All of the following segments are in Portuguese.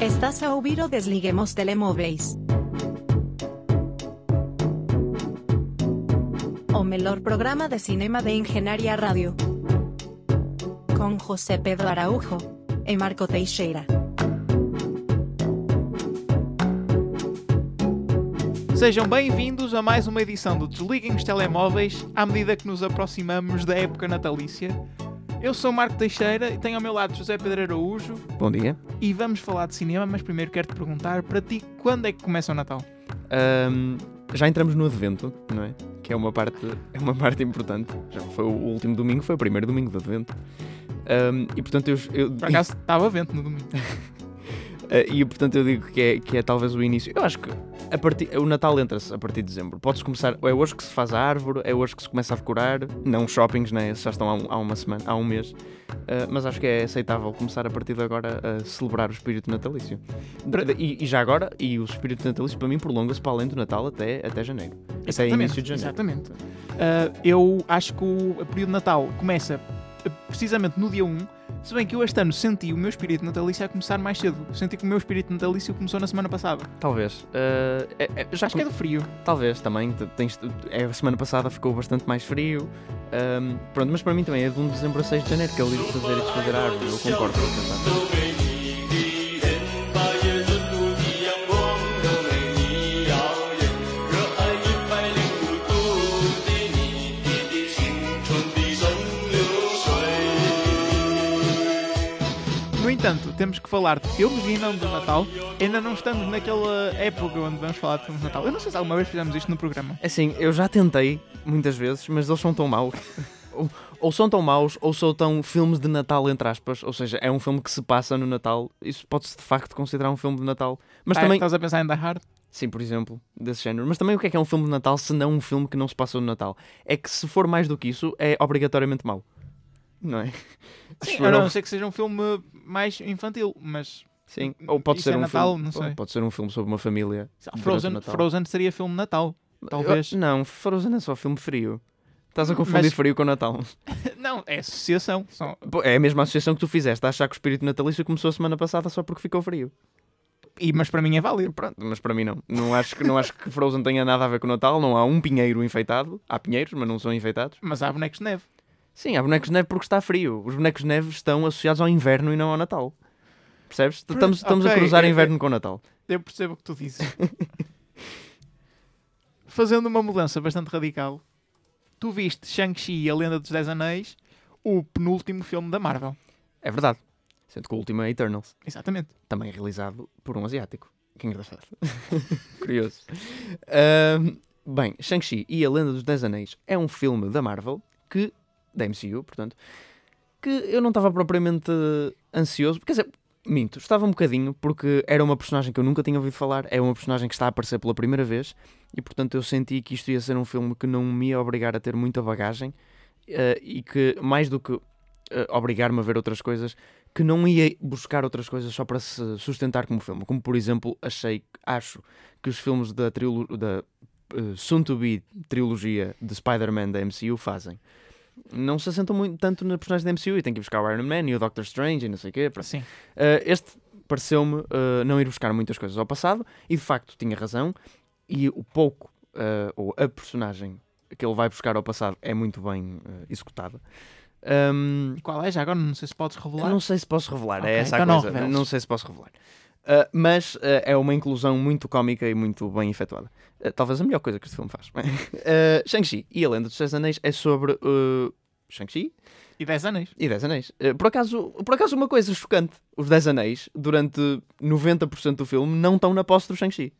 Estás a ouvir o Desliguemos Telemóveis. O melhor programa de cinema de Engenharia Rádio. Com José Pedro Araújo e Marco Teixeira. Sejam bem-vindos a mais uma edição do Desliguem os Telemóveis à medida que nos aproximamos da época natalícia. Eu sou Marco Teixeira e tenho ao meu lado José Pedro Araújo Bom dia. e vamos falar de cinema, mas primeiro quero-te perguntar para ti quando é que começa o Natal? Ahm, já entramos no Advento, não é? Que é uma parte, é uma parte importante. Já foi o último domingo, foi o primeiro domingo do Advento. Ahm, e portanto eu, eu- Por acaso estava vento no domingo. Eh, e portanto eu digo que é, que é talvez o início. Eu acho que partir, o Natal entra-se a partir de dezembro. Pode-se começar, é hoje que se faz a árvore, é hoje que se começa a decorar. Não os shoppings, né? Esses já estão há, um- há uma semana, há um mês. Eh, mas acho que é aceitável começar a partir de agora a celebrar o espírito natalício. E, e já agora, e o espírito natalício para mim prolonga-se para além do Natal até, até janeiro. Até início de janeiro. Exatamente. Ah, eu acho que o período de Natal começa ah, precisamente no dia 1, se bem que eu este ano senti o meu espírito natalício a começar mais cedo. Senti que o meu espírito natalício começou na semana passada. Talvez. Eh, é- é- já Acho que é do frio. Talvez também. te- Tens, é, a semana passada ficou bastante mais frio. Ahm, pronto, mas para mim também é de 1 de dezembro a 6 de janeiro que é de fazer e desfazer a árvore. Eu concordo entanto, temos que falar de filmes e não do Natal. Ainda não estamos naquela época onde vamos falar de filmes de Natal. Eu não sei se alguma vez fizemos isto no programa. Assim, eu já tentei muitas vezes, mas eles são tão maus. ou, ou são tão maus, ou são tão filmes de Natal, entre aspas. Ou seja, é um filme que se passa no Natal. Isso pode-se de facto considerar um filme de Natal. Mas Ah, também. Estás a pensar em Die Hard? Sim, por exemplo, desse género. Mas também o que é que é um filme de Natal se não um filme que não se passa no Natal? É que se for mais do que isso, é obrigatoriamente mau. Não é? Sim, a não ser que seja um filme mais infantil, mas Sim, ou pode ser é um Natal? filme, Não sei. Pode ser um filme sobre uma família. Frozen. Frozen seria filme de Natal. Talvez. Eu- não, Frozen é só filme frio. Estás a confundir Mas- frio com Natal. Não, é associação. Só... É a mesma associação que tu fizeste, a achar que o espírito natalício começou a semana passada só porque ficou frio. E, mas para mim é válido. Pronto, mas para mim não. Não acho que, não acho que Frozen tenha nada a ver com o Natal. Não há um pinheiro enfeitado. Há pinheiros, mas não são enfeitados. Mas há bonecos de neve. Sim, há bonecos de neve porque está frio. Os bonecos de neve estão associados ao inverno e não ao Natal. Percebes? Estamos, estamos ok, a cruzar é- inverno com Natal. Eu percebo o que tu dizes. Fazendo uma mudança bastante radical, tu viste Shang-Chi e a Lenda dos Dez Anéis, o penúltimo filme da Marvel. É verdade. Sendo que o último é Eternals. Exatamente. Também realizado por um asiático. Que engraçado. Curioso. Ahm, bem, Shang-Chi e a Lenda dos Dez Anéis é um filme da Marvel que, da MCU, portanto, que eu não estava propriamente ansioso. Quer dizer, minto, estava um bocadinho porque era uma personagem que eu nunca tinha ouvido falar, é uma personagem que está a aparecer pela primeira vez e, portanto, eu senti que isto ia ser um filme que não me ia obrigar a ter muita bagagem eh, e que, mais do que eh, obrigar-me a ver outras coisas, que não ia buscar outras coisas só para se sustentar como filme. Como, por exemplo, achei, acho que os filmes da, da eh, soon-to-be trilogia de Spider-Man da MCU fazem. Não se assentam muito tanto na personagem da MCU e tem que ir buscar o Iron Man e o Doctor Strange e não sei o quê. pronto. Sim. Uh, este pareceu-me uh, não ir buscar muitas coisas ao passado e de facto tinha razão. E o pouco, uh, ou a personagem que ele vai buscar ao passado é muito bem executada. Um, qual é? Já agora não sei se podes eu revelar. não sei se posso revelar, Ok, é essa a então não coisa. reveles. Não sei se posso revelar. Uh, mas uh, é uma inclusão muito cómica e muito bem efetuada. Uh, talvez a melhor coisa que este filme faz. uh, Shang-Chi e a Lenda dos Seis Anéis é sobre Shang-Chi E Dez Anéis. e Dez Anéis. Por acaso, por acaso uma coisa chocante. Os Dez Anéis, durante 90% do filme, não estão na posse do Shang-Chi.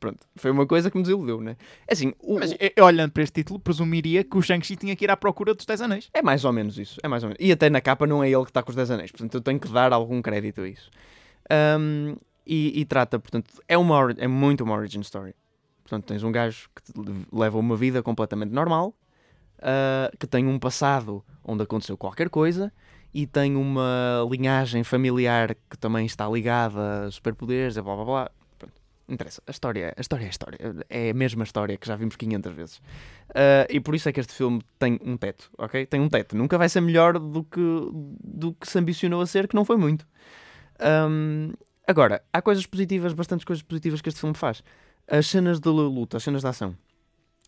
Pronto, foi uma coisa que me desiludiu, né? É assim, o- Mas olhando para este título, presumiria que o Shang-Chi tinha que ir à procura dos Dez Anéis. é mais ou menos isso. É mais ou menos. E até na capa não é ele que está com os Dez Anéis. Portanto, eu tenho que dar algum crédito a isso. Ahm, e, e trata, portanto, é, uma, é muito uma origin story. Portanto, tens um gajo que leva uma vida completamente normal, ah, que tem um passado onde aconteceu qualquer coisa e tem uma linhagem familiar que também está ligada a superpoderes, e blá blá blá. Interessa. A história, a história é a história. É a mesma história que já vimos 500 vezes. Ah, e por isso é que este filme tem um teto, ok? Tem um teto. Nunca vai ser melhor do que, do que se ambicionou a ser, que não foi muito. Ahm, Agora, há coisas positivas, bastantes coisas positivas que este filme faz. As cenas de luta, as cenas de ação,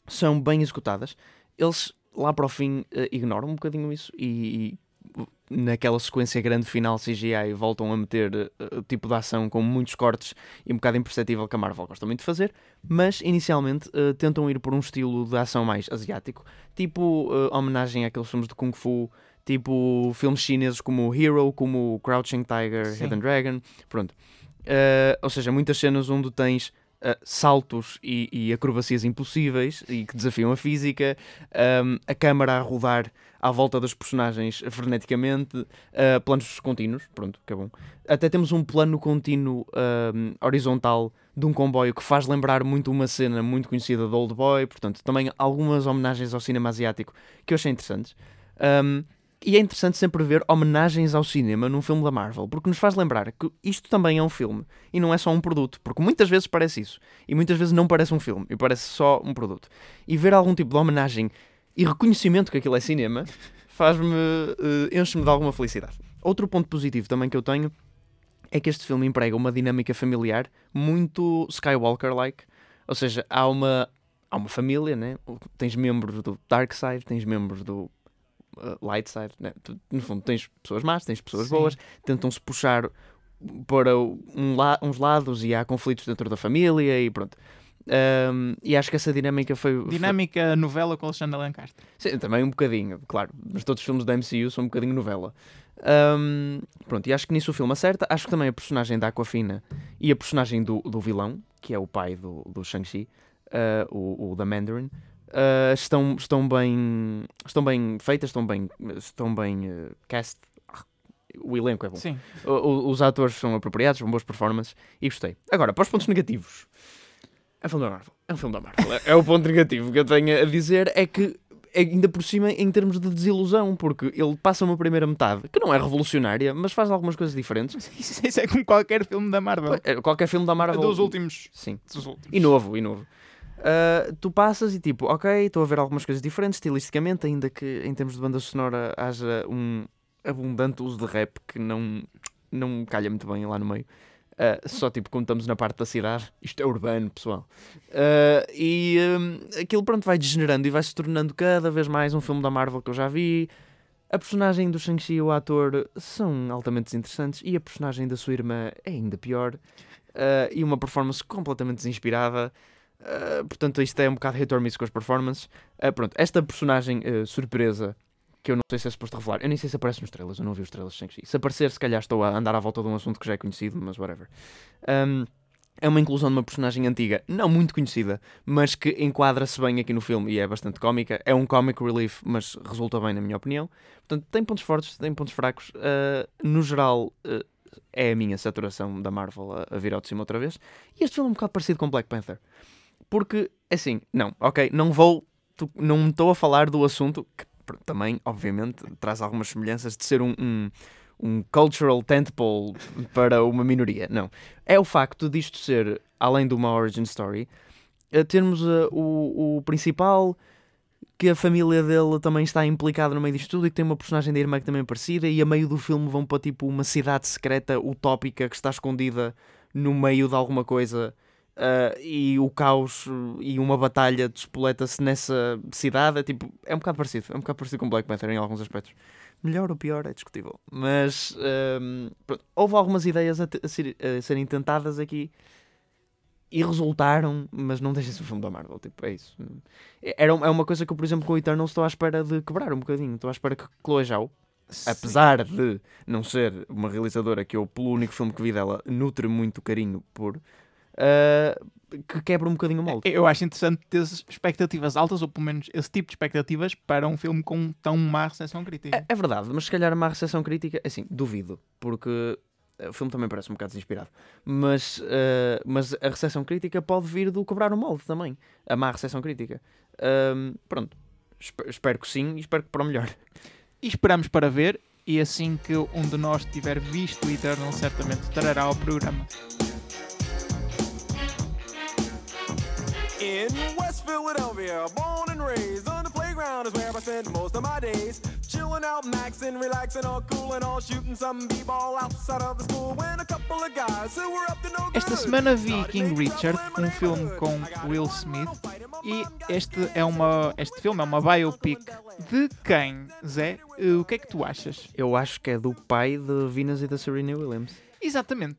são bem executadas. Eles, lá para o fim, eh, ignoram um bocadinho isso e, e naquela sequência grande final CGI voltam a meter uh, tipo de ação com muitos cortes e um bocado imperceptível que a Marvel gosta muito de fazer, mas inicialmente uh, tentam ir por um estilo de ação mais asiático, tipo uh, homenagem àqueles filmes de Kung Fu, tipo filmes chineses como Hero, como Crouching Tiger, Sim. Hidden Dragon, pronto. ou seja, muitas cenas onde tens uh, saltos e, e acrobacias impossíveis e que desafiam a física, um, a câmara a rodar à volta dos personagens freneticamente, uh, planos contínuos, pronto, que é bom. Até temos um plano contínuo um, horizontal de um comboio que faz lembrar muito uma cena muito conhecida do Old Boy, portanto, também algumas homenagens ao cinema asiático que eu achei interessantes. Um, e é interessante sempre ver homenagens ao cinema num filme da Marvel, porque nos faz lembrar que isto também é um filme e não é só um produto, porque muitas vezes parece isso, e muitas vezes não parece um filme, e parece só um produto. E ver algum tipo de homenagem e reconhecimento que aquilo é cinema faz-me. Uh, enche-me de alguma felicidade. Outro ponto positivo também que eu tenho é que este filme emprega uma dinâmica familiar muito Skywalker-like, ou seja, há uma, há uma família, né? tens membros do Dark Side, tens membros do light side, né? No fundo tens pessoas más, tens pessoas Sim. boas, tentam-se puxar para um la uns lados e há conflitos dentro da família e pronto. Um, e acho que essa dinâmica foi. Dinâmica novela com Alexandre Lancaster. Sim, também um bocadinho, claro. Mas todos os filmes da MCU são um bocadinho novela. Um, pronto, e acho que nisso o filme acerta. Acho que também a personagem da Aquafina e a personagem do, do vilão, que é o pai do, do Shang-Chi, uh, o, o da Mandarin, uh, estão, estão, bem, estão bem feitas, estão bem, estão bem uh, cast. Ah, O elenco é bom. Sim. O- o- os atores são apropriados, são boas performances e gostei. Agora, para os pontos negativos. É um filme da Marvel. É um filme da Marvel. É- É o ponto negativo que eu tenho a dizer é que é ainda por cima em termos de desilusão, porque ele passa uma primeira metade que não é revolucionária, mas faz algumas coisas diferentes. Isso, isso é como qualquer filme da Marvel. É, Qualquer filme da Marvel. Dos últimos. Sim. Dos últimos. E novo, e novo. Uh, tu passas e tipo, ok, estou a ver algumas coisas diferentes estilisticamente, ainda que em termos de banda sonora haja um abundante uso de rap que não, não calha muito bem lá no meio. Uh, só tipo, quando estamos na parte da cidade, isto é urbano, pessoal. Uh, e um, aquilo pronto vai degenerando e vai se tornando cada vez mais um filme da Marvel que eu já vi. A personagem do Shang-Chi e o ator são altamente desinteressantes e a personagem da sua irmã é ainda pior. Uh, e uma performance completamente desinspirada. Uh, portanto, isto é um bocado hit or miss com as performances. Uh, pronto, esta personagem uh, surpresa, que eu não sei se é suposto revelar, eu nem sei se aparece nos trailers, eu não vi os trailers de Shang-Chi. Se aparecer, se calhar estou a andar à volta de um assunto que já é conhecido, mas whatever. Um, é uma inclusão de uma personagem antiga, não muito conhecida, mas que enquadra-se bem aqui no filme e é bastante cómica. É um comic relief, mas resulta bem, na minha opinião. Portanto, tem pontos fortes, tem pontos fracos. No geral, é a minha saturação da Marvel a, a vir ao de cima outra vez. E este filme é um bocado parecido com Black Panther. Porque, assim, não, ok, não vou, não estou a falar do assunto, que também, obviamente, traz algumas semelhanças de ser um, um, um cultural tentpole para uma minoria. Não. É o facto disto ser, além de uma origin story, eh, termos eh, o, o principal, que a família dele também está implicada no meio disto tudo e que tem uma personagem da irmã que também é parecida e a meio do filme vão para tipo uma cidade secreta utópica que está escondida no meio de alguma coisa ah, e o caos uh, e uma batalha despoleta-se nessa cidade é tipo, é um bocado parecido é um bocado parecido com Black Panther em alguns aspectos melhor ou pior é discutível mas houve algumas ideias a, a ser- a serem tentadas aqui e resultaram, mas não deixa-se o filme da Marvel, tipo, é isso. Era, é uma coisa que eu, por exemplo, com o Eternal estou à espera de quebrar um bocadinho. Estou à espera que Chloe Zhao, apesar de não ser uma realizadora que eu, pelo único filme que vi dela, nutre muito carinho por, ah, que quebra um bocadinho o molde. Eu acho interessante ter expectativas altas, ou pelo menos esse tipo de expectativas, para um filme com tão má recepção crítica. É, é verdade, mas se calhar uma recepção crítica, assim, duvido, porque eh, o filme também parece um bocado desinspirado. Mas, eh, mas a recepção crítica pode vir do quebrar o molde também. A má recepção crítica. Pronto, Espe- espero que sim e espero que para o melhor. E esperamos para ver, e assim que um de nós tiver visto o Eternal, certamente trará ao programa. In West Philadelphia, born and raised on the playground is where I spend most of my days. Chilling out, maxing relaxing, all cool and all shooting some b-ball outside of the school when a couple of guys who were up to no Esta semana vi King Richard, um filme com Will Smith, e este é uma este filme é uma biopic de quem, Zé? O que é que tu achas? Eu acho que é do pai de Venus e da Serena Williams. Exatamente.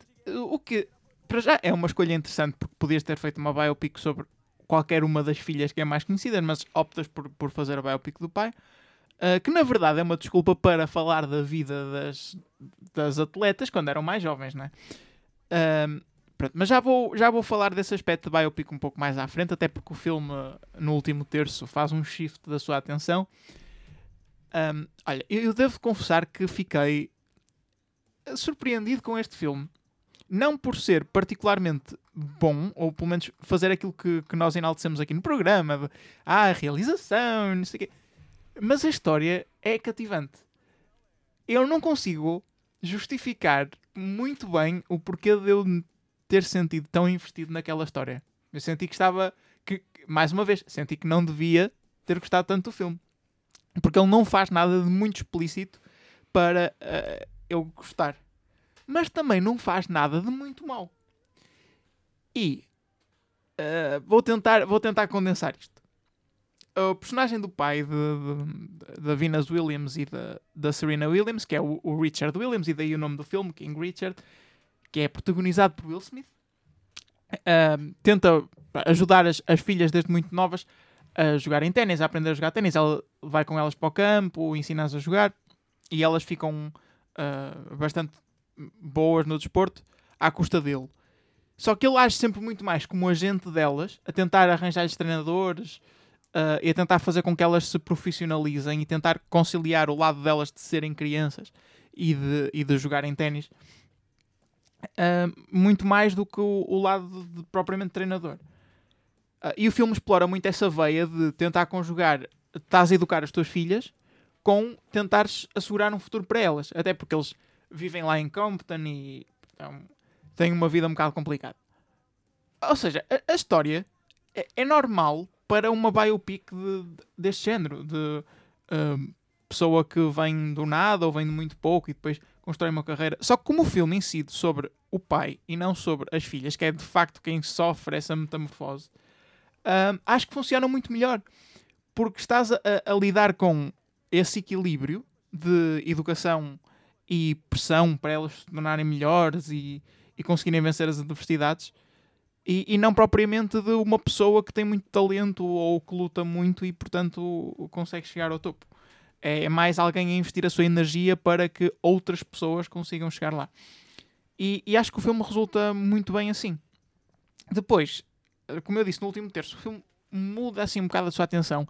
O que para já é uma escolha interessante porque podias ter feito uma biopic sobre qualquer uma das filhas que é mais conhecida, mas optas por, por fazer a biopic do pai. eh, que na verdade é uma desculpa para falar da vida das, das atletas quando eram mais jovens, não é? Ahm, pronto, mas já vou, já vou falar desse aspecto de biopic um pouco mais à frente, até porque o filme no último terço faz um shift da sua atenção. Ahm, olha, eu eu devo confessar que fiquei surpreendido com este filme. Não por ser particularmente bom, ou pelo menos fazer aquilo que, que nós enaltecemos aqui no programa, de, ah, a realização, não sei o quê. Mas a história é cativante. Eu não consigo justificar muito bem o porquê de eu ter sentido tão investido naquela história. Eu senti que estava, que, mais uma vez, senti que não devia ter gostado tanto do filme. Porque ele não faz nada de muito explícito para eh, eu gostar. Mas também não faz nada de muito mal. E eh, vou, tentar, vou tentar condensar isto. O personagem do pai da Venus Williams e da, Serena Williams, que é o, o Richard Williams, e daí o nome do filme, King Richard, que é protagonizado por Will Smith, eh, tenta ajudar as, as filhas desde muito novas a jogarem ténis, a aprender a jogar ténis. Ela vai com elas para o campo, ensina-as a jogar e elas ficam ah, bastante boas no desporto à custa dele. Só que ele age sempre muito mais como agente delas, a tentar arranjar-lhes treinadores ah, e a tentar fazer com que elas se profissionalizem e tentar conciliar o lado delas de serem crianças e de, e de jogarem ténis ah, muito mais do que o, o lado de, propriamente treinador. Ah, e o filme explora muito essa veia de tentar conjugar, estás a educar as tuas filhas com tentares assegurar um futuro para elas. Até porque eles vivem lá em Compton e então, têm uma vida um bocado complicada. Ou seja, a, a história é, é normal para uma biopic de- de- deste género, de ahm, pessoa que vem do nada ou vem de muito pouco e depois constrói uma carreira. Só que como o filme incide sobre o pai e não sobre as filhas, que é de facto quem sofre essa metamorfose, ahm, acho que funciona muito melhor. Porque estás a- a lidar com esse equilíbrio de educação e pressão para elas se tornarem melhores e, e conseguirem vencer as adversidades e, e não propriamente de uma pessoa que tem muito talento ou que luta muito e portanto consegue chegar ao topo. É mais alguém a investir a sua energia para que outras pessoas consigam chegar lá. E, e acho que o filme resulta muito bem assim. Depois, como eu disse no último terço, o filme muda assim um bocado a sua atenção.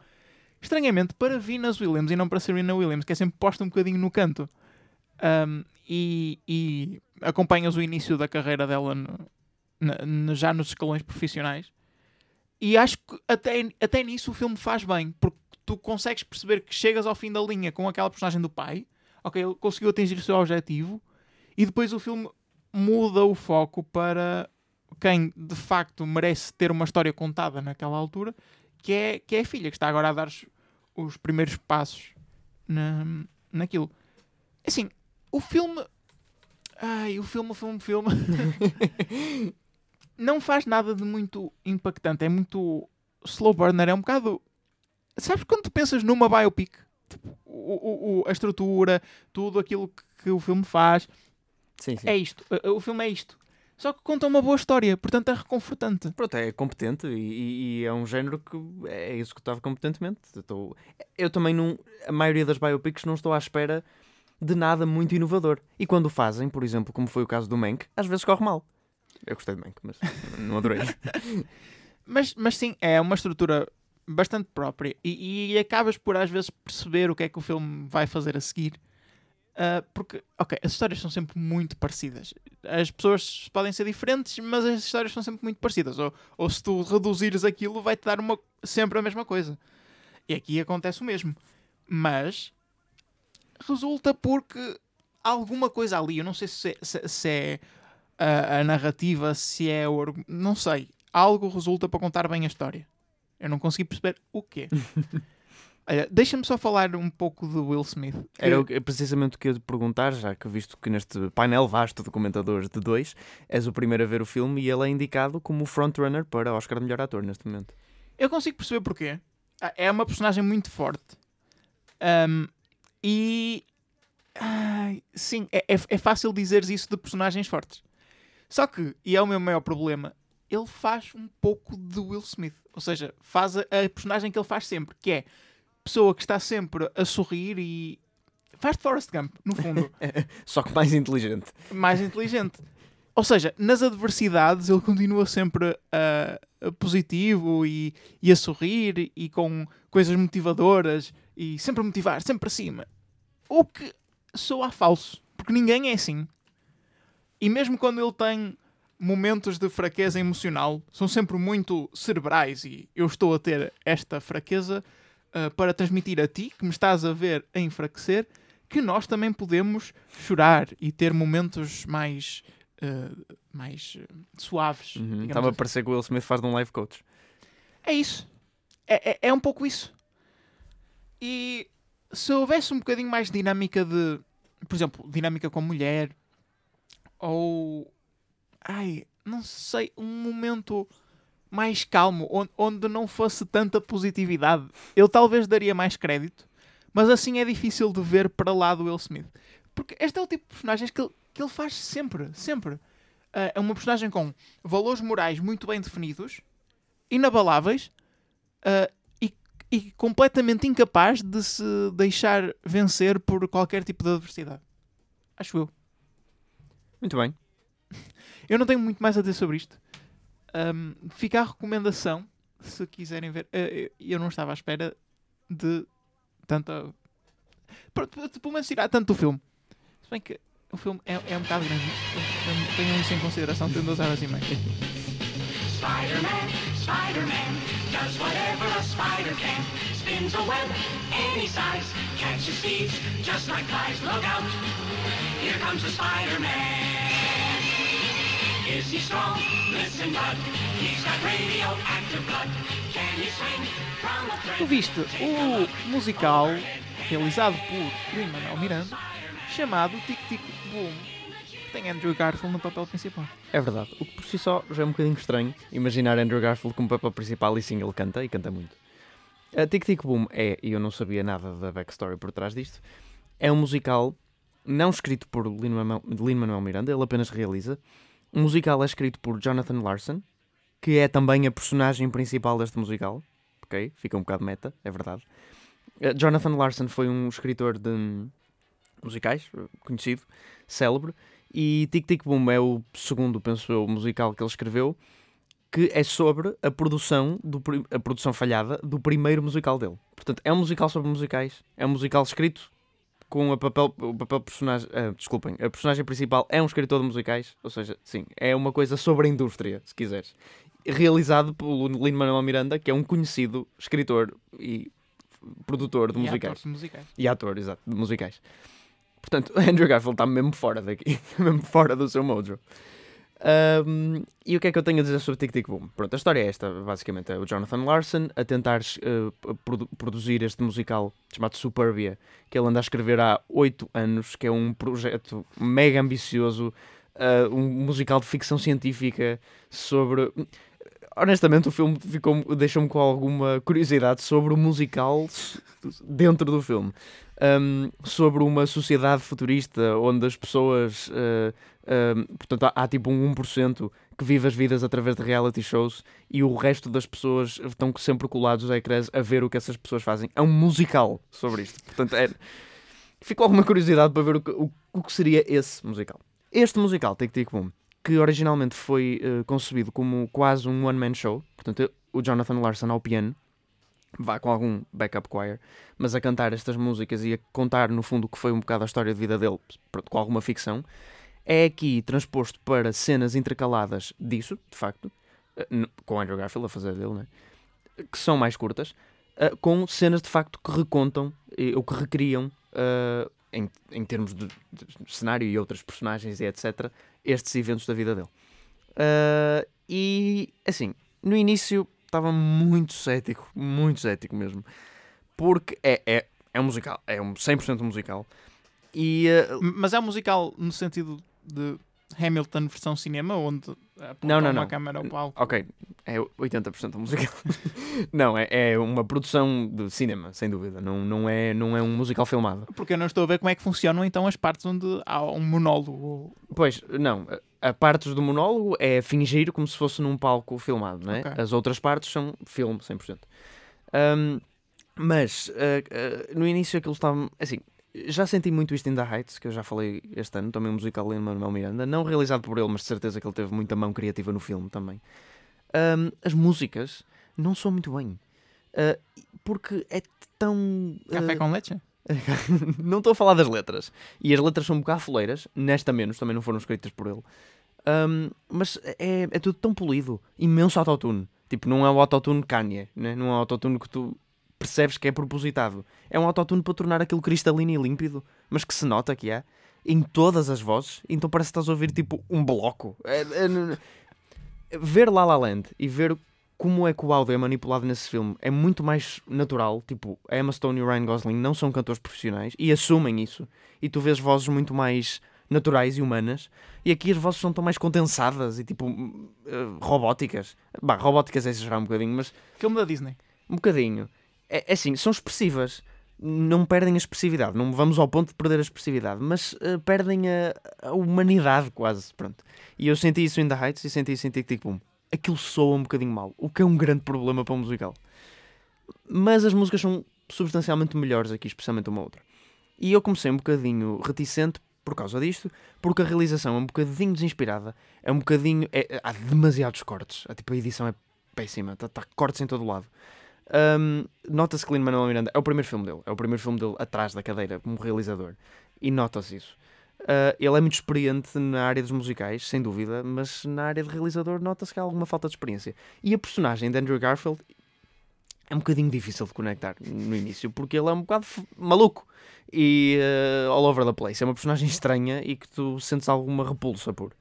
Estranhamente, para Venus Williams e não para Serena Williams, que é sempre posta um bocadinho no canto. Um, e, e acompanhas o início da carreira dela no- na- já nos escalões profissionais. E acho que até, até nisso o filme faz bem, porque tu consegues perceber que chegas ao fim da linha com aquela personagem do pai, ok, ele conseguiu atingir o seu objetivo, e depois o filme muda o foco para quem de facto merece ter uma história contada naquela altura, que é, que é a filha, que está agora a dar os, os primeiros passos na, naquilo. Assim, o filme. Ai, o filme, o filme, o filme. não faz nada de muito impactante. É muito slow burner. É um bocado. Sabes quando tu pensas numa biopic? Tipo, o, o- a estrutura, tudo aquilo que, que o filme faz. Sim, sim. É isto. O- filme é isto. Só que conta uma boa história, portanto é reconfortante. Pronto, é competente e, e- é um género que é executado competentemente. Eu, estou- eu também não. A maioria das biopics não estou à espera de nada muito inovador. E quando o fazem, por exemplo, como foi o caso do Mank, às vezes corre mal. Eu gostei do Mank, mas não adorei. Mas, mas sim, é uma estrutura bastante própria e, e acabas por às vezes perceber o que é que o filme vai fazer a seguir. Ah, porque, ok, as histórias são sempre muito parecidas. As pessoas podem ser diferentes, mas as histórias são sempre muito parecidas. Ou, ou se tu reduzires aquilo, vai-te dar uma, sempre a mesma coisa. E aqui acontece o mesmo. Mas resulta porque alguma coisa ali. Eu não sei se, é- se- se é a, a narrativa, se é o. Não sei. Algo resulta para contar bem a história. Eu não consegui perceber o quê. Olha, deixa-me só falar um pouco do Will Smith. Era que- precisamente o que eu ia te perguntar, já que visto que neste painel vasto de comentadores de dois, és o primeiro a ver o filme e ele é indicado como frontrunner para Oscar de melhor ator neste momento. Eu consigo perceber porquê. Ah, É uma personagem muito forte. Ahm, e. sim, é, é, é fácil dizeres isso de personagens fortes. Só que, e é o meu maior problema, ele faz um pouco de Will Smith. Ou seja, faz a, a personagem que ele faz sempre, que é pessoa que está sempre a sorrir e. Faz de Forrest Gump, no fundo. Só que mais inteligente. mais inteligente. Ou seja, nas adversidades ele continua sempre a, a positivo e, e a sorrir e com coisas motivadoras e sempre a motivar, sempre para cima. O que soa falso, porque ninguém é assim. E mesmo quando ele tem momentos de fraqueza emocional, são sempre muito cerebrais e eu estou a ter esta fraqueza ah, para transmitir a ti, que me estás a ver a enfraquecer, que nós também podemos chorar e ter momentos mais, ah, mais ah, suaves. Uhum. Estava a assim. parecer que o Will Smith faz de um life coach. É isso. É, é, é um pouco isso. E se houvesse um bocadinho mais dinâmica de, por exemplo, dinâmica com mulher, ou, ai, não sei, um momento mais calmo, onde, onde não fosse tanta positividade, eu talvez daria mais crédito, mas assim é difícil de ver para lá do Will Smith. Porque este é o tipo de personagens que ele, que ele faz sempre, sempre. Ah, é uma personagem com valores morais muito bem definidos, inabaláveis ah, e, completamente incapaz de se deixar vencer por qualquer tipo de adversidade. Acho eu. Muito bem. Eu não tenho muito mais a dizer sobre isto. Ahm, fica a recomendação, se quiserem ver. Eh, eu não estava à espera de tanta. Pelo menos tirar tanto do filme. Se bem que o filme é, é um bocado grande. Tenham isso em consideração, tem duas horas e meia. Spider-Man, Spider-Man, does whatever a spider can. Spins a web any size, catches thieves just like flies. Look out, here comes the Spider-Man. Is he strong? Listen, bud, he's got radioactive blood. Can he swing from a thread? Tu viste o musical realizado por Lin-Manuel Miranda chamado Tic Tic Boom. Tem Andrew Garfield no papel principal. É verdade. O que por si só já é um bocadinho estranho imaginar Andrew Garfield como papel principal e sim, ele canta e canta muito. A Tic Tic Boom é, e eu não sabia nada da backstory por trás disto, é um musical não escrito por Lin-Manuel Miranda, ele apenas realiza. O musical é escrito por Jonathan Larson, que é também a personagem principal deste musical. Ok? Fica um bocado meta, é verdade. Eh, Jonathan Larson foi um escritor de hum, musicais, eh, conhecido, célebre, e Tic Tic Boom é o segundo, penso eu, musical que ele escreveu, que é sobre a produção, do, a produção falhada do primeiro musical dele. Portanto, é um musical sobre musicais, é um musical escrito com a papel, o papel personagem, ah, desculpem, a personagem principal é um escritor de musicais, ou seja, sim, é uma coisa sobre a indústria, se quiseres. Realizado pelo Lin-Manuel Miranda, que é um conhecido escritor e produtor de E musicais. atores musicais. E ator, exato, de musicais. Portanto, Andrew Garfield está mesmo fora daqui, mesmo fora do seu mojo. Ahm, e o que é que eu tenho a dizer sobre Tic Tic Boom? Pronto, a história é esta, basicamente. É o Jonathan Larson a tentar eh, produ- produzir este musical chamado Superbia, que ele anda a escrever há oito anos, que é um projeto mega ambicioso, ah, um musical de ficção científica sobre... Honestamente, o filme deixou-me com alguma curiosidade sobre o musical dentro do filme. Um, sobre uma sociedade futurista onde as pessoas. uh, um, portanto, há, há tipo um 1% que vive as vidas através de reality shows e o resto das pessoas estão sempre colados a ecrãs a ver o que essas pessoas fazem. É um musical sobre isto. Portanto, é. Ficou alguma curiosidade para ver o que, o, o que seria esse musical. Este musical, Tic Tic Boom, que originalmente foi uh, concebido como quase um one-man show, portanto, o Jonathan Larson ao piano, vá com algum backup choir, mas a cantar estas músicas e a contar no fundo o que foi um bocado a história de vida dele, com alguma ficção, é aqui transposto para cenas intercaladas disso, de facto, eh, com Andrew Garfield a fazer dele, né? que são mais curtas, eh, com cenas de facto que recontam ou que recriam, eh, em, em termos de, cenário e outras personagens e etc., estes eventos da vida dele. E assim, no início estava muito cético, muito cético mesmo. porque é, é, é um musical, é um 100% musical. E uh, Mas é um musical no sentido de Hamilton versão cinema, onde Não, não, uma não. câmera ao palco. Ok, é 80% musical. não, é, é uma produção de cinema, sem dúvida. Não, não, é, não é um musical filmado. Porque eu não estou a ver como é que funcionam então as partes onde há um monólogo. Pois, não. A, partes do monólogo é fingir como se fosse num palco filmado, não é? Ok. As outras partes são filme, 100%. Ahm, mas, ah, ah, no início aquilo estava... Assim, já senti muito isto em The Heights, que eu já falei este ano, também um musical de Manuel Miranda. Não realizado por ele, mas de certeza que ele teve muita mão criativa no filme também. Ahm, as músicas não são muito bem. Ah, porque é tão... Café com leite? não estou a falar das letras. E as letras são um bocado foleiras, nesta menos, também não foram escritas por ele. Ahm, mas é, é tudo tão polido. Imenso autotune. Tipo, não é o autotune Kanye, né? não é o autotune que tu percebes que é propositado. É um autotune para tornar aquilo cristalino e límpido, mas que se nota que é em todas as vozes. Então parece que estás a ouvir tipo um bloco. É- é- ver La La Land e ver como é que o áudio é manipulado nesse filme é muito mais natural. Tipo, a Emma Stone e o Ryan Gosling não são cantores profissionais e assumem isso. E tu vês vozes muito mais naturais e humanas. E aqui as vozes são tão mais condensadas e tipo eh, robóticas. Bah, robóticas é exagerar um bocadinho, mas Filme da Disney. um bocadinho. É, é assim, são expressivas. Não perdem a expressividade. Não vamos ao ponto de perder a expressividade, mas eh, perdem a, a humanidade quase. Pronto. E eu senti isso em The Heights e senti isso em Tic Tic Boom. Aquilo soa um bocadinho mal, o que é um grande problema para um musical. Mas as músicas são substancialmente melhores aqui, especialmente uma outra. E eu comecei um bocadinho reticente por causa disto, porque a realização é um bocadinho desinspirada, é um bocadinho. é- há demasiados cortes. A, tipo, a edição é péssima, está tá cortes em todo lado. Um, Nota-se que Lin-Manuel Miranda é o primeiro filme dele, é o primeiro filme dele atrás da cadeira como realizador, e nota-se isso. Uh, ele é muito experiente na área dos musicais, sem dúvida, mas na área de realizador nota-se que há alguma falta de experiência. E a personagem de Andrew Garfield é um bocadinho difícil de conectar no início, porque ele é um bocado maluco e uh, all over the place. É uma personagem estranha e que tu sentes alguma repulsa por.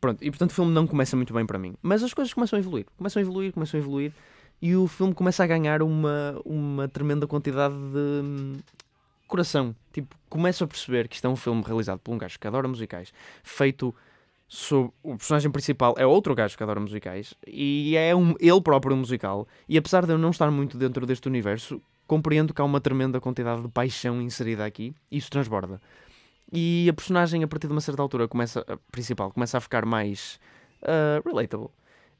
Pronto, e portanto o filme não começa muito bem para mim. Mas as coisas começam a evoluir, começam a evoluir, começam a evoluir, e o filme começa a ganhar uma, uma tremenda quantidade de coração. Tipo, começo a perceber que isto é um filme realizado por um gajo que adora musicais, feito sobre. O personagem principal é outro gajo que adora musicais, e é um, ele próprio musical. E apesar de eu não estar muito dentro deste universo, compreendo que há uma tremenda quantidade de paixão inserida aqui, e isso transborda. E a personagem, a partir de uma certa altura, começa, a principal, começa a ficar mais ah, relatable.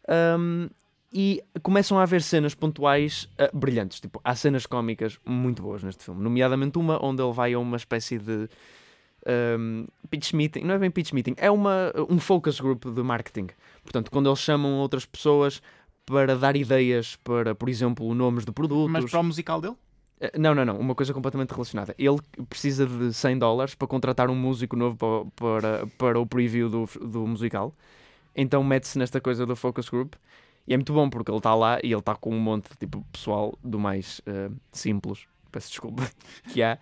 Um, e começam a haver cenas pontuais ah, brilhantes. Tipo, há cenas cómicas muito boas neste filme. Nomeadamente uma onde ele vai a uma espécie de um, pitch meeting. Não é bem pitch meeting, é uma, um focus group de marketing. Portanto, quando eles chamam outras pessoas para dar ideias para, por exemplo, nomes de produtos. Mas para o musical dele? Eh, Não, não, não. Uma coisa completamente relacionada. Ele precisa de 100 dólares para contratar um músico novo para, para, para o preview do, do musical. Então mete-se nesta coisa do focus group. E é muito bom porque ele está lá e ele está com um monte de tipo, pessoal do mais eh, simples, peço desculpa, que há.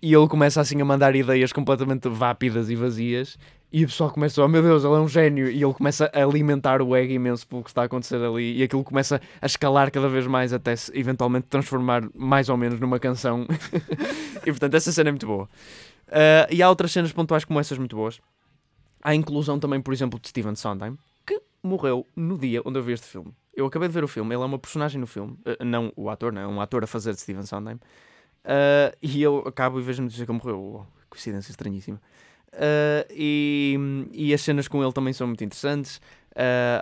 E ele começa assim a mandar ideias completamente vápidas e vazias. E o pessoal começa, oh meu Deus, ele é um gênio. E ele começa a alimentar o ego imenso pelo que está a acontecer ali. E aquilo começa a escalar cada vez mais até se eventualmente transformar mais ou menos numa canção. e portanto, essa cena é muito boa. Ah, e há outras cenas pontuais como essas muito boas. Há a inclusão também, por exemplo, de Steven Sondheim, morreu no dia onde eu vi este filme. Eu acabei de ver o filme, ele é uma personagem no filme, ah, não o ator, não é um ator a fazer de Steven Sondheim. Ah, e eu acabo e vejo a notícia que morreu. Oh, coincidência estranhíssima. Ah, e, e as cenas com ele também são muito interessantes.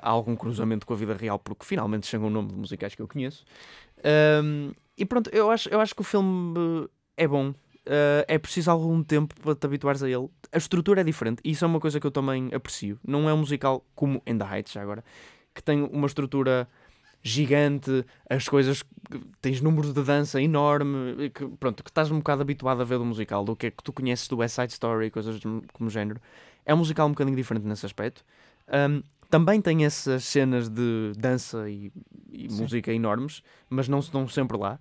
Há algum cruzamento com a vida real, porque finalmente chega um nome de musicais que eu conheço. Ahm, e pronto, eu acho, eu acho que o filme é bom. Ah, é preciso algum tempo para te habituares a ele. A estrutura é diferente, e isso é uma coisa que eu também aprecio. Não é um musical como In The Heights, já agora, que tem uma estrutura gigante, as coisas, tens números de dança enorme, que, pronto, que estás um bocado habituado a ver do musical, do que é que tu conheces do West Side Story, coisas de- como género. É um musical um bocadinho diferente nesse aspecto. Um, também tem essas cenas de dança e, e música enormes, mas não se dão sempre lá.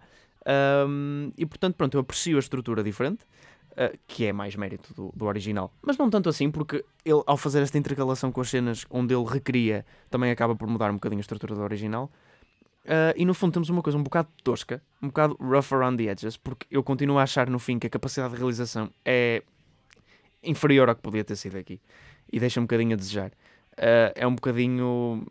Um, e portanto, pronto, eu aprecio a estrutura diferente, uh, que é mais mérito do, do original. Mas não tanto assim, porque ele, ao fazer esta intercalação com as cenas onde ele recria, também acaba por mudar um bocadinho a estrutura do original. Ah, e no fundo temos uma coisa um bocado tosca, um bocado rough around the edges, porque eu continuo a achar no fim que a capacidade de realização é inferior ao que podia ter sido aqui. E deixa um bocadinho a desejar. Ah, é um bocadinho.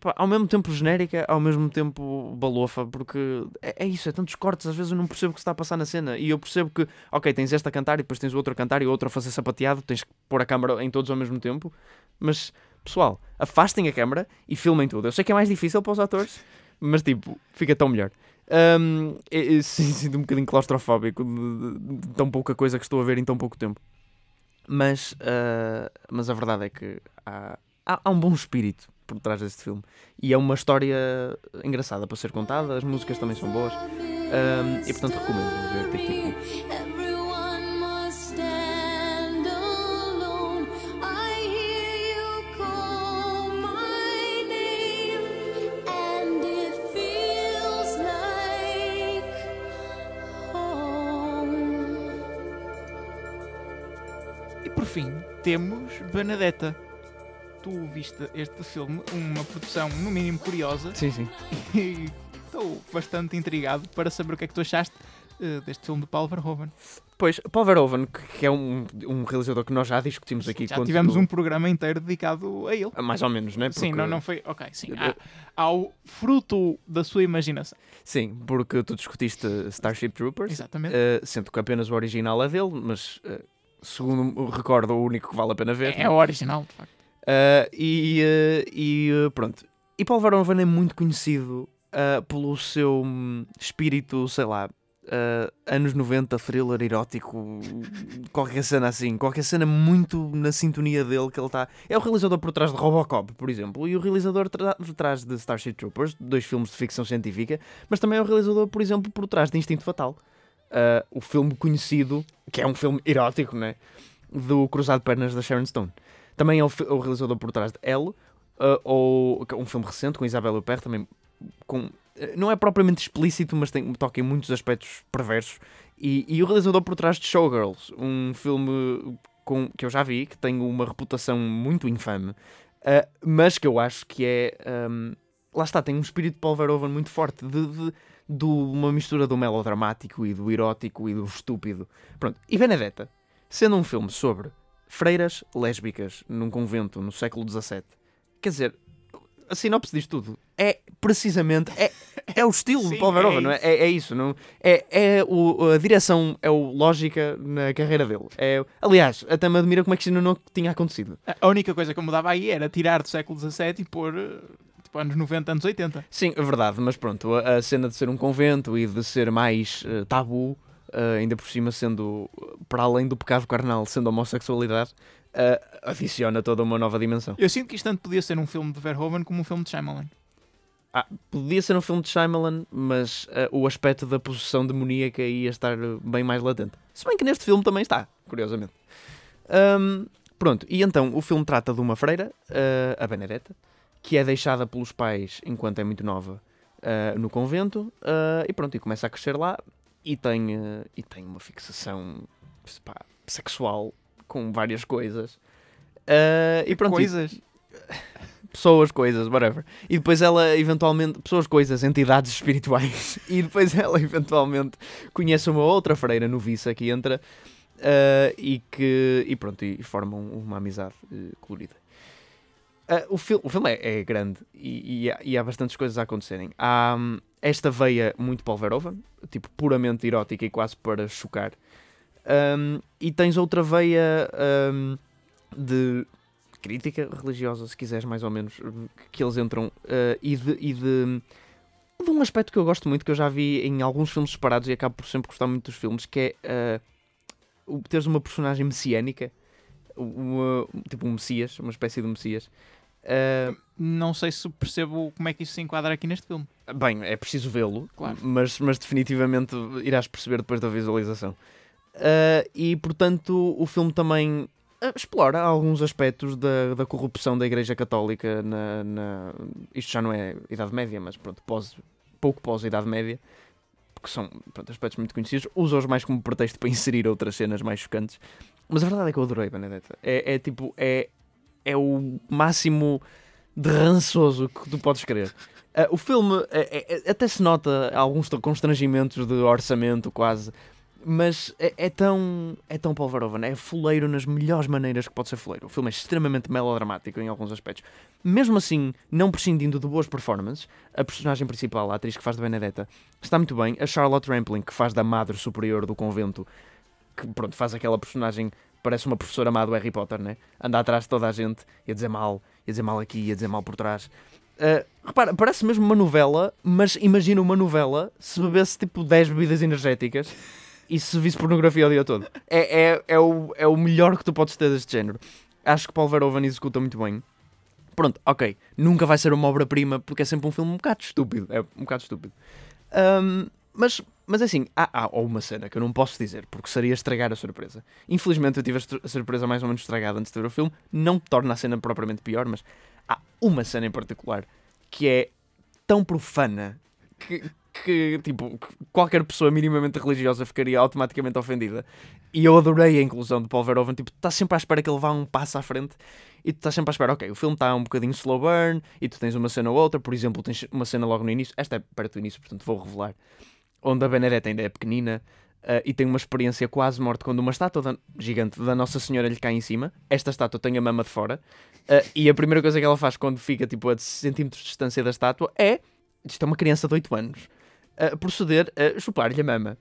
Pá, ao mesmo tempo genérica, ao mesmo tempo balofa, porque é, é isso, é tantos cortes, às vezes eu não percebo o que se está a passar na cena. E eu percebo que, ok, tens este a cantar e depois tens outro a cantar e outro a fazer sapateado, tens que pôr a câmera em todos ao mesmo tempo. Mas, pessoal, afastem a câmera e filmem tudo. Eu sei que é mais difícil para os atores, mas tipo, fica tão melhor. Ahm, eu- eu sinto um bocadinho claustrofóbico de, de- de tão pouca coisa que estou a ver em tão pouco tempo. Mas, ah, mas a verdade é que há, há, há um bom espírito por trás deste filme. E é uma história engraçada para ser contada, as músicas também são boas. Ahm, e portanto recomendo ver Tic Tic Boom. Everyone must stand alone. I hear you call my name, and it feels like home. E por fim, temos Benedetta. Tu viste este filme, uma produção no mínimo curiosa, Sim, sim. e estou bastante intrigado para saber o que é que tu achaste eh, deste filme de Paul Verhoeven. Pois, Paul Verhoeven, que é um, um realizador que nós já discutimos aqui. Já tivemos um programa inteiro dedicado a ele. Mais ou menos, né? Sim, Porque- não, não foi. Ok, sim. Há, ao fruto da sua imaginação. Sim, porque tu discutiste Starship Troopers, Exatamente. eh, sendo que apenas o original é dele, mas eh, segundo me recordo, o único que vale a pena ver. é o original, de facto. Uh, e, uh, e, uh, pronto. E Paul Verhoeven é muito conhecido uh, pelo seu hum, espírito, sei lá, anos 90, thriller erótico, qualquer cena assim, qualquer cena muito na sintonia dele que ele está. É o realizador por trás de Robocop, por exemplo, e o realizador de trás de Starship Troopers, dois filmes de ficção científica, mas também é o realizador, por exemplo, por trás de Instinto Fatal. O filme conhecido, que é um filme erótico, né? Do Cruzado de Pernas da Sharon Stone. Também é o, o realizador por trás de Elle, uh, ou é um filme recente com Isabelle Huppert, também com, eh, não é propriamente explícito, mas tem, toca em muitos aspectos perversos. E, e o realizador por trás de Showgirls, um filme com, que eu já vi, que tem uma reputação muito infame, uh, mas que eu acho que é. um, lá está, tem um espírito de Paul Verhoeven muito forte, de, de, de uma mistura do melodramático e do erótico e do estúpido. Pronto, e Benedetta, sendo um filme sobre freiras lésbicas num convento no século XVII. Quer dizer, a sinopse diz tudo. É precisamente. É, é o estilo Sim, de Paul Verhoeven, é não é? É, é isso. Não, é, é o, a direção, é o lógica na carreira dele. É, aliás, até me admira como é que ainda não tinha acontecido. A única coisa que eu mudava aí era tirar do século XVII e pôr eh, tipo, anos 90, anos 80. Sim, é verdade, mas pronto, a, a cena de ser um convento e de ser mais eh, tabu, eh, ainda por cima sendo, para além do pecado carnal, sendo a homossexualidade, eh, adiciona toda uma nova dimensão. Eu sinto que isto tanto podia ser um filme de Verhoeven como um filme de Shyamalan. Ah, podia ser um filme de Shyamalan, mas eh, o aspecto da possessão demoníaca ia estar bem mais latente. Se bem que neste filme também está, curiosamente. Ahm, pronto, e então o filme trata de uma freira, eh, a Benedetta, que é deixada pelos pais enquanto é muito nova eh, no convento, e pronto, e começa a crescer lá e tem, eh, e tem uma fixação pá, sexual com várias coisas. Eh, e pronto, e- Coisas. pessoas, coisas, whatever. E depois ela eventualmente, pessoas, coisas, entidades espirituais. E depois ela eventualmente conhece uma outra freira noviça que entra ah, e que e pronto, e formam uma amizade eh, colorida. Ah, o, fil o filme é, é grande e, e há, e há bastantes coisas a acontecerem. Há hum, esta veia muito Paul Verhoeven, tipo puramente erótica e quase para chocar. Hum, e tens outra veia hum, de crítica religiosa, se quiseres, mais ou menos, que eles entram eh, e, de, e de, de um aspecto que eu gosto muito, que eu já vi em alguns filmes separados e acabo por sempre gostar muito dos filmes, que é o- teres uma personagem messiânica, uma, tipo um Messias, uma espécie de Messias. Eh, Não sei se percebo como é que isso se enquadra aqui neste filme. Bem, é preciso vê-lo, Claro. mas, mas definitivamente irás perceber depois da visualização. Ah, e portanto, o filme também ah, explora alguns aspectos da, da corrupção da Igreja Católica na, na- Isto já não é Idade Média, mas pronto, pós, pouco pós-Idade Média, que são pronto, aspectos muito conhecidos. Usa-os mais como pretexto para inserir outras cenas mais chocantes. Mas a verdade é que eu adorei Benedetta. É, é tipo, é, é o máximo de rançoso que tu podes querer. Ah, o filme é- até se nota alguns constrangimentos de orçamento quase, mas é, é tão é tão Paul Verhoeven, é fuleiro nas melhores maneiras que pode ser fuleiro. O filme é extremamente melodramático em alguns aspectos. Mesmo assim, não prescindindo de boas performances, a personagem principal, a atriz que faz de Benedetta, está muito bem. A Charlotte Rampling, que faz da madre superior do convento, que pronto, faz aquela personagem parece uma professora má do Harry Potter, né? Anda atrás de toda a gente e a dizer mal, e a dizer mal aqui, e a dizer mal por trás. Uh, repara, parece mesmo uma novela, mas imagina uma novela se bebesse tipo 10 bebidas energéticas e se visse pornografia o dia todo. É, é, é, o, é o melhor que tu podes ter deste género. Acho que Paul Verhoeven executa muito bem. Pronto, ok. Nunca vai ser uma obra-prima porque é sempre um filme um bocado estúpido. É um bocado estúpido. Ahm, mas, mas assim, há, há uma cena que eu não posso dizer porque seria estragar a surpresa. Infelizmente eu tive a, surpresa mais ou menos estragada antes de ver o filme. Não torna a cena propriamente pior, mas há uma cena em particular que é tão profana que, que, tipo, que qualquer pessoa minimamente religiosa ficaria automaticamente ofendida. E eu adorei a inclusão de Paul Verhoeven. Tipo, estás sempre à espera que ele vá um passo à frente e tu estás sempre à espera, ok, o filme está um bocadinho slow burn e tu tens uma cena ou outra. Por exemplo, tens uma cena logo no início. Esta é perto do início, portanto vou revelar. Onde a Benedetta ainda é pequenina ah, e tem uma experiência quase morte quando uma estátua da- gigante da Nossa Senhora lhe cai em cima. Esta estátua tem a mama de fora. ah, e a primeira coisa que ela faz quando fica tipo a centímetros de distância da estátua é. Isto é uma criança de 8 anos. a proceder a chupar-lhe a mama.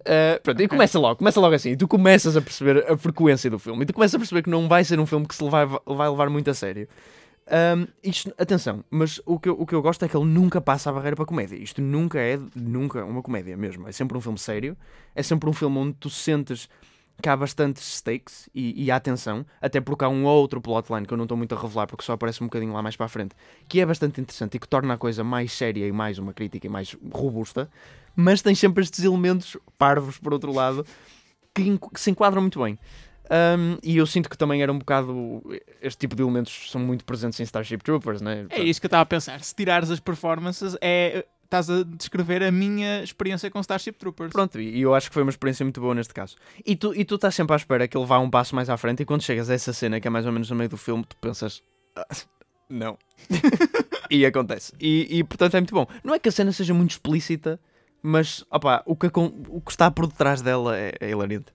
Uh, pronto, e começa logo, começa logo assim, e tu começas a perceber a frequência do filme, e tu começas a perceber que não vai ser um filme que se vai, vai levar muito a sério. Um, isto, atenção, mas o que, eu, o que eu gosto é que ele nunca passa a barreira para comédia. Isto nunca é nunca uma comédia mesmo. É sempre um filme sério, é sempre um filme onde tu sentes que há bastantes stakes e, e há atenção, até porque há um outro plotline que eu não estou muito a revelar porque só aparece um bocadinho lá mais para a frente, que é bastante interessante e que torna a coisa mais séria e mais uma crítica e mais robusta, mas tem sempre estes elementos parvos, por outro lado, que, que se enquadram muito bem. Um, e eu sinto que também era um bocado. Este tipo de elementos são muito presentes em Starship Troopers, né? É isso que eu estava a pensar. Se tirares as performances, é, estás a descrever a minha experiência com Starship Troopers. Pronto, e eu acho que foi uma experiência muito boa neste caso. E tu, e tu estás sempre à espera que ele vá um passo mais à frente, e quando chegas a essa cena, que é mais ou menos no meio do filme, tu pensas. "Ah, não. e acontece. E, e portanto é muito bom. Não é que a cena seja muito explícita, mas opá, o, que, o que está por detrás dela é, é hilariante.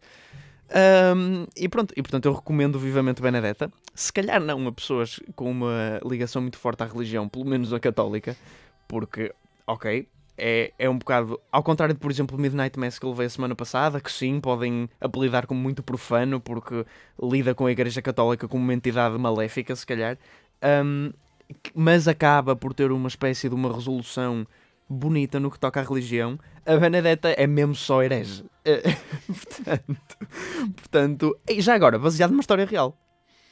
Ahm, e pronto, e portanto eu recomendo vivamente Benedetta. Se calhar não a pessoas com uma ligação muito forte à religião, pelo menos a católica, porque, ok, é, é um bocado. Ao contrário de, por exemplo, Midnight Mass que eu levei a semana passada, que sim, podem apelidar como muito profano, porque lida com a Igreja Católica como uma entidade maléfica, se calhar, que- mas acaba por ter uma espécie de uma resolução bonita no que toca à religião. A Benedetta é mesmo só herege. Eh, portanto, portanto, já agora, baseado numa história real,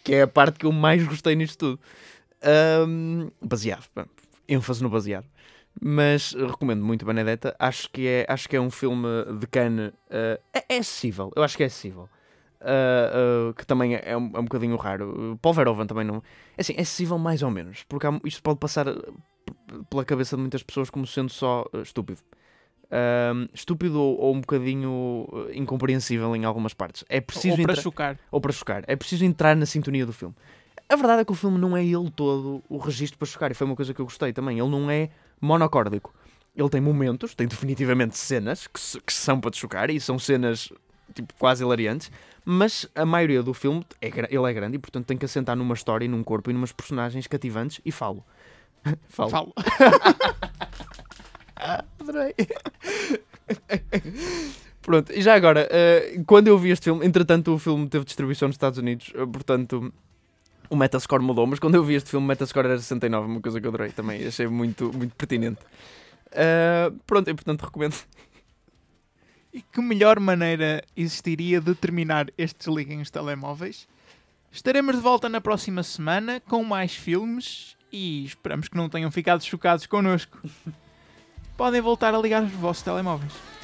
que é a parte que eu mais gostei nisto tudo. Ahm, baseado, ênfase no baseado. Mas recomendo muito Benedetta. Acho que é, acho que é um filme de Cannes. eh, é, é acessível. Eu acho que é acessível. Ah, ah, que também é um, é um bocadinho raro. Paul Verhoeven também não. É assim, é acessível mais ou menos. Porque há- isto pode passar p- pela cabeça de muitas pessoas como sendo só estúpido. Estúpido ou, ou um bocadinho incompreensível em algumas partes. É preciso Ou para entra- chocar. ou para chocar. É preciso entrar na sintonia do filme. A verdade é que o filme não é ele todo o registro para chocar, e foi uma coisa que eu gostei também. Ele não é monocórdico. Ele tem momentos, tem definitivamente cenas que, que são para te chocar, e são cenas tipo, quase hilariantes, mas a maioria do filme, é, ele é grande e portanto tem que assentar numa história, e num corpo e numas personagens cativantes, e falo. falo. Falo. Adorei. Pronto, e já agora, eh, quando eu vi este filme, entretanto o filme teve distribuição nos Estados Unidos, eh, portanto o Metascore mudou, mas quando eu vi este filme, o Metascore era 69, uma coisa que eu adorei também, achei muito, muito pertinente. Eh, pronto, e portanto recomendo. E que melhor maneira existiria de terminar estes Liguem os Telemóveis? Estaremos de volta na próxima semana com mais filmes e esperamos que não tenham ficado chocados connosco. Podem voltar a ligar os vossos telemóveis.